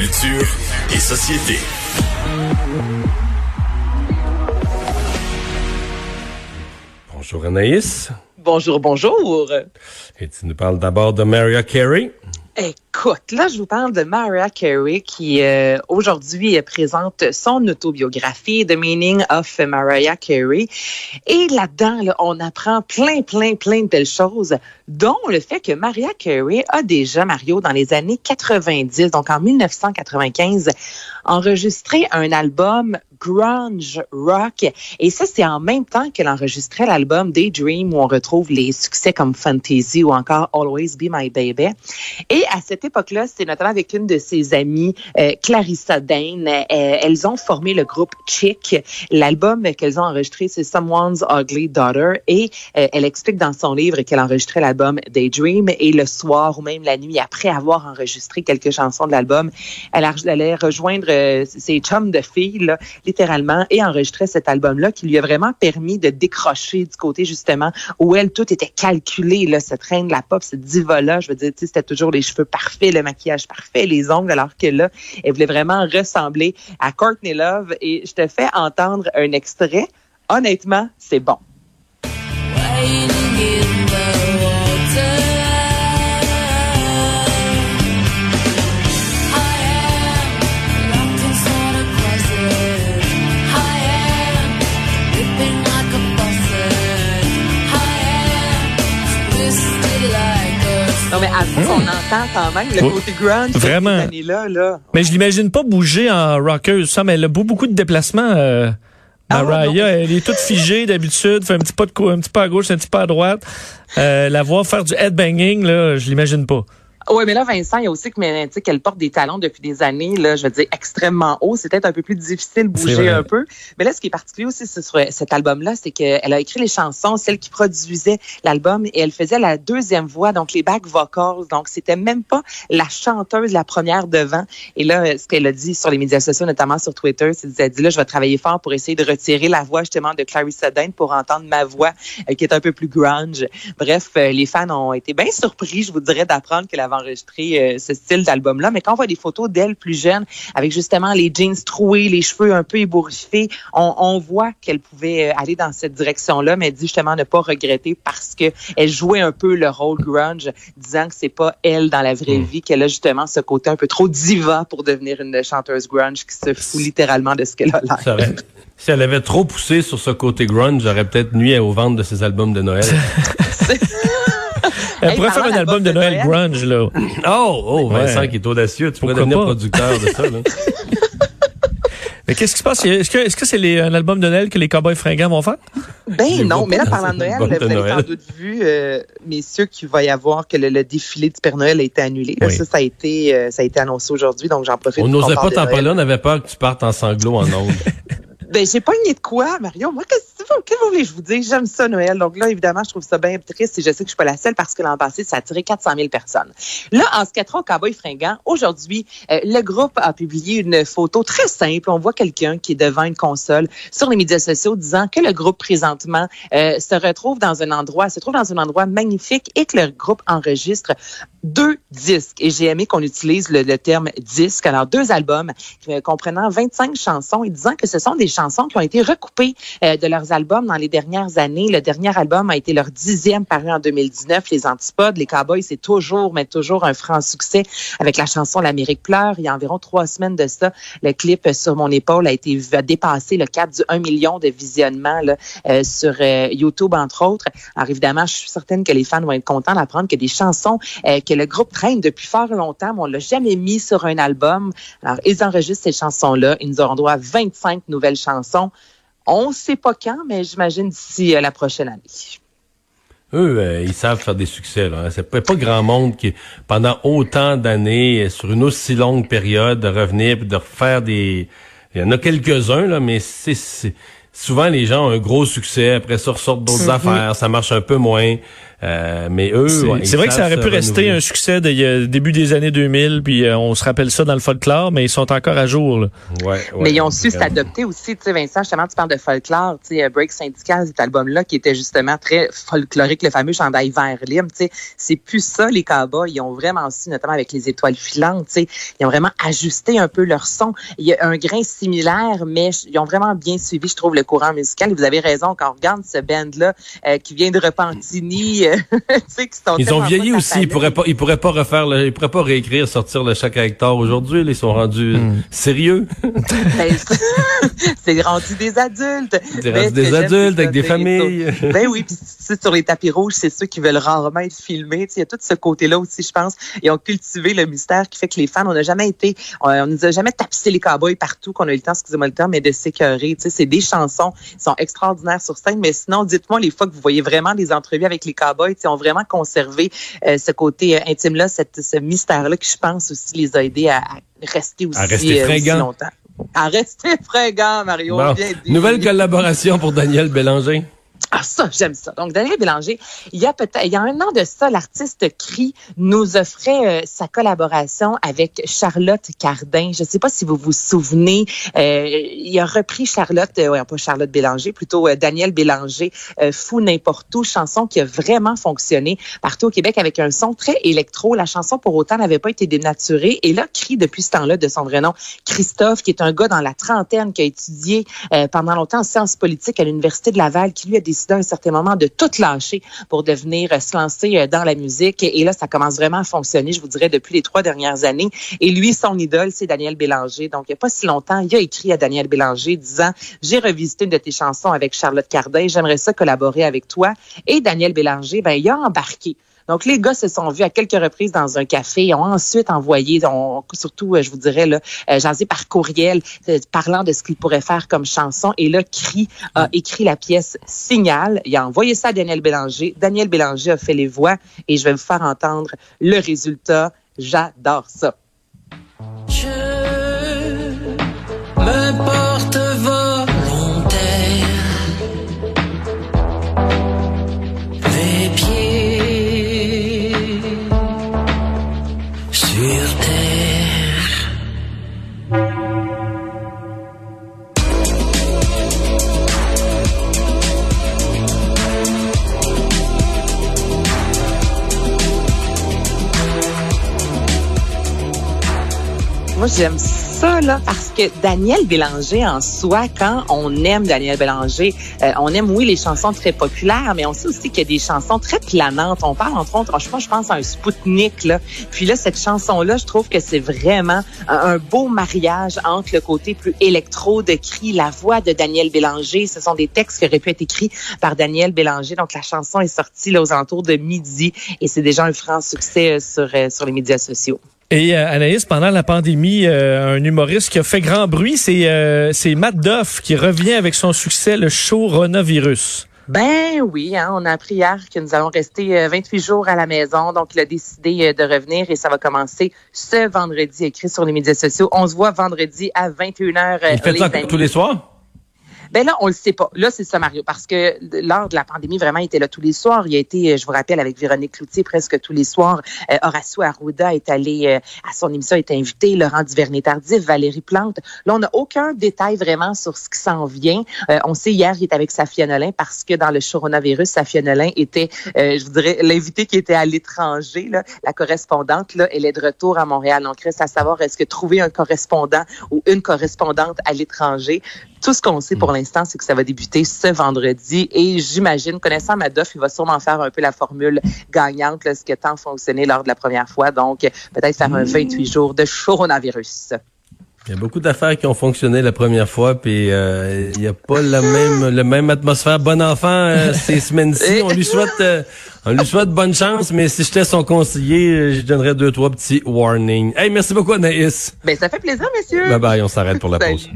Culture et société. Bonjour Anaïs. Bonjour, bonjour. Et tu nous parles d'abord de Mariah Carey. Écoute, là, je vous parle de Mariah Carey qui euh, aujourd'hui présente son autobiographie, The Meaning of Mariah Carey. Et là-dedans, là, on apprend plein, plein, plein de belles choses, dont le fait que Mariah Carey a déjà, Mario, dans les années 90, donc en 1995, enregistré un album grunge rock. Et ça, c'est en même temps qu'elle enregistrait l'album Daydream où on retrouve les succès comme Fantasy ou encore Always Be My Baby. Et à cette époque-là, c'est notamment avec une de ses amies, euh, Clarissa Dane. Euh, elles ont formé le groupe Chick. L'album qu'elles ont enregistré, c'est Someone's Ugly Daughter. Et euh, elle explique dans son livre qu'elle enregistrait l'album Daydream. Et le soir ou même la nuit, après avoir enregistré quelques chansons de l'album, elle allait rejoindre ses chums de filles, là, littéralement, et enregistrer cet album-là qui lui a vraiment permis de décrocher du côté, justement, où elle, tout était calculé, là, cette reine de la pop, cette diva-là. Je veux dire, c'était toujours les cheveux parfaits, le maquillage parfait, les ongles, alors que là, elle voulait vraiment ressembler à Courtney Love. Et je te fais entendre un extrait. Honnêtement, c'est bon. Quand même le côté grunge Vraiment. là là. Mais je l'imagine pas bouger en rocker, ça, mais elle a beaucoup de déplacements. Euh, ah Mariah, elle est toute figée d'habitude, fait un petit pas de un petit pas à gauche, un petit pas à droite. Euh, la voir faire du headbanging, là, je l'imagine pas. Oui, mais là, Vincent, il y a aussi que qu'elle porte des talons depuis des années, là, je veux dire, extrêmement haut. C'est peut-être un peu plus difficile de bouger un peu. Mais là, ce qui est particulier aussi sur cet album-là, c'est qu'elle a écrit les chansons, celle qui produisait l'album, et elle faisait la deuxième voix, donc les back vocals. Donc, c'était même pas la chanteuse, la première devant. Et là, ce qu'elle a dit sur les médias sociaux, notamment sur Twitter, c'est qu'elle a dit, là, je vais travailler fort pour essayer de retirer la voix, justement, de Clarissa Dane pour entendre ma voix, euh, qui est un peu plus grunge. Bref, euh, les fans ont été bien surpris, je vous dirais, d'apprendre qu'elle avait enregistré euh, ce style d'album-là. Mais quand on voit des photos d'elle plus jeune, avec justement les jeans troués, les cheveux un peu ébouriffés, on, on voit qu'elle pouvait euh, aller dans cette direction-là, mais elle dit justement ne pas regretter parce que elle jouait un peu le rôle grunge, disant que c'est pas elle dans la vraie hmm. vie, qu'elle a justement ce côté un peu trop diva pour devenir une chanteuse grunge qui se fout littéralement de ce qu'elle a l'air. Si elle avait trop poussé sur ce côté grunge, j'aurais peut-être nuit aux ventes de ses albums de Noël. Elle pourrait faire un album de Noël, grunge, là. Oh, oh, Vincent qui est audacieux. Tu pourrais devenir producteur de ça, là. Mais qu'est-ce qui se passe? Est-ce que c'est un album de Noël que les Cowboys fringants vont faire? Ben non, mais là, parlant de Noël, vous avez sans doute vu, euh, messieurs, qu'il va y avoir que le, défilé du Père Noël a été annulé. Ça, ça a été, euh, ça a été annoncé aujourd'hui, donc j'en profite. On n'osait pas t'en parler, on avait peur que tu partes en sanglots en ondes. Ben, j'ai pas de quoi, Mario. Moi, qu'est-ce que vous voulez que je vous dise? J'aime ça, Noël. Donc là, évidemment, je trouve ça bien triste et je sais que je suis pas la seule parce que l'an passé, ça a attiré 400 000 personnes. Là, en ce qui a Cowboy fringant, aujourd'hui, euh, le groupe a publié une photo très simple. On voit quelqu'un qui est devant une console sur les médias sociaux disant que le groupe présentement euh, se retrouve dans un endroit, se trouve dans un endroit magnifique et que le groupe enregistre deux disques. Et j'ai aimé qu'on utilise le, terme disque. Alors, deux albums euh, comprenant 25 chansons et disant que ce sont des chansons qui ont été recoupées euh, de leurs albums dans les dernières années. Le dernier album a été leur dixième paru en 2019, Les Antipodes. Les Cowboys, c'est toujours, mais toujours un franc succès avec la chanson L'Amérique pleure. Il y a environ trois semaines de ça, le clip Sur mon épaule a été a dépassé le cap du 1 million de visionnements là, euh, sur YouTube, entre autres. Alors, évidemment, je suis certaine que les fans vont être contents d'apprendre que des chansons que le groupe traîne depuis fort longtemps, mais on l'a jamais mis sur un album. Alors, ils enregistrent ces chansons-là. Ils nous auront droit à 25 nouvelles chansons. On ne sait pas quand, mais j'imagine d'ici euh, la prochaine année. Eux, euh, ils savent faire des succès. Là. C'est pas, pas grand monde qui, pendant autant d'années, sur une aussi longue période, de revenir et de refaire des... Il y en a quelques-uns, là, mais c'est souvent les gens ont un gros succès, après ça ressortent d'autres mm-hmm. affaires, ça marche un peu moins. Euh, mais eux, c'est vrai que ça aurait pu rester un succès de début des années 2000, puis euh, on se rappelle ça dans le folklore, mais ils sont encore à jour. Là. Ouais, mais ils ont su s'adopter aussi. Tu sais, Vincent, justement, tu parles de folklore. Tu sais, Break Syndical, cet album-là, qui était justement très folklorique, le fameux chandail vert lime. Tu sais, c'est plus ça, les cowboys. Ils ont vraiment su, notamment avec les étoiles filantes, tu sais, ils ont vraiment ajusté un peu leur son. Il y a un grain similaire, mais ils ont vraiment bien suivi, je trouve, le courant musical. Et vous avez raison, quand on regarde ce band-là, euh, qui vient de Repentini, ils ont vieilli aussi. Ils pourraient pas, ils pourraient pas refaire, le, ils pourraient pas réécrire, sortir le chaque Hector aujourd'hui. Ils sont rendus hmm. sérieux. Ben, c'est rendu des adultes. C'est rendu des adultes avec des familles. ben oui, puis sur les tapis rouges, c'est ceux qui veulent rarement être filmés. Il y a tout ce côté-là aussi, je pense. Ils ont cultivé le mystère qui fait que les fans, on n'a jamais été, on, nous a jamais tapissé les cowboys partout, qu'on a eu le temps, excusez-moi le temps, mais de s'écœurer. C'est des chansons, qui sont extraordinaires sur scène. Mais sinon, dites-moi les fois que vous voyez vraiment des entrevues avec les cowboys, ils ont vraiment conservé euh, ce côté euh, intime-là, ce mystère-là qui, je pense, aussi les a aidés à, rester aussi, à rester euh, longtemps. À rester fringant, Mario. Nouvelle collaboration pour Daniel Bélanger. Ah, ça, j'aime ça. Donc, Daniel Bélanger, il y a peut-être, il y a un an de ça, l'artiste Cri nous offrait euh, sa collaboration avec Charlotte Cardin. Je ne sais pas si vous vous souvenez, euh, il a repris Charlotte, euh, ouais, pas Charlotte Bélanger, plutôt euh, Daniel Bélanger, Fou n'importe où, chanson qui a vraiment fonctionné partout au Québec avec un son très électro. La chanson, pour autant, n'avait pas été dénaturée. Et là, Cri, depuis ce temps-là, de son vrai nom, Christophe, qui est un gars dans la trentaine, qui a étudié pendant longtemps en sciences politiques à l'Université de Laval, qui lui a décidé à un certain moment de tout lâcher pour devenir euh, se lancer euh, dans la musique. Et là, ça commence vraiment à fonctionner, je vous dirais, depuis les trois dernières années. Et lui, son idole, c'est Daniel Bélanger. Donc, il n'y a pas si longtemps, il a écrit à Daniel Bélanger disant, j'ai revisité une de tes chansons avec Charlotte Cardin, j'aimerais ça collaborer avec toi. Et Daniel Bélanger, ben, il a embarqué. Donc, les gars se sont vus à quelques reprises dans un café, et ont ensuite envoyé, surtout, euh, je vous dirais, là, euh, jasé par courriel, euh, parlant de ce qu'ils pourraient faire comme chanson. Et là, Cri a écrit la pièce Signal. Il a envoyé ça à Daniel Bélanger. Daniel Bélanger a fait les voix et je vais vous faire entendre le résultat. J'adore ça. Je me j'aime ça, là, parce que Daniel Bélanger, en soi, quand on aime Daniel Bélanger, euh, on aime, oui, les chansons très populaires, mais on sait aussi qu'il y a des chansons très planantes. On parle, entre autres, je pense, à un Spoutnik, là. Puis là, cette chanson-là, je trouve que c'est vraiment un, beau mariage entre le côté plus électro de cri, la voix de Daniel Bélanger. Ce sont des textes qui auraient pu être écrits par Daniel Bélanger. Donc, la chanson est sortie, là, aux alentours de midi, et c'est déjà un franc succès euh, sur, euh, sur les médias sociaux. Et euh, Anaïs, pendant la pandémie, euh, un humoriste qui a fait grand bruit, c'est euh, c'est Matt Duff qui revient avec son succès, le show Ronavirus. Ben oui, hein, on a appris hier que nous allons rester 28 jours à la maison. Donc, il a décidé de revenir et ça va commencer ce vendredi, écrit sur les médias sociaux. On se voit vendredi à 21h. Il fait ça tous les soirs? Ben là, on le sait pas. Là, c'est ça, Mario, parce que lors de la pandémie, vraiment, il était là tous les soirs. Il a été, je vous rappelle, avec Véronique Cloutier presque tous les soirs. Euh, Horacio Arruda est allé euh, à son émission, est invité. Laurent Duvernay-Tardif, Valérie Plante. Là, on n'a aucun détail vraiment sur ce qui s'en vient. Euh, on sait hier, il est avec Safia Nolin parce que dans le coronavirus, Safia Nolin était, euh, je vous dirais, l'invité qui était à l'étranger. La correspondante, là, elle est de retour à Montréal. Donc, reste à savoir, est-ce que trouver un correspondant ou une correspondante à l'étranger tout ce qu'on sait pour mm. l'instant, c'est que ça va débuter ce vendredi et j'imagine, connaissant Madoff, il va sûrement faire un peu la formule gagnante, ce qui a tant fonctionné lors de la première fois. Donc, peut-être faire un 28 jours de coronavirus. Il y a beaucoup d'affaires qui ont fonctionné la première fois, puis euh, il n'y a pas la même la même atmosphère. Bon enfant euh, ces semaines-ci. On lui souhaite euh, on lui souhaite bonne chance, mais si j'étais son conseiller, je donnerais deux trois petits warnings. Hey, merci beaucoup Anaïs. Ben ça fait plaisir, messieurs. Bye bye, on s'arrête pour la pause.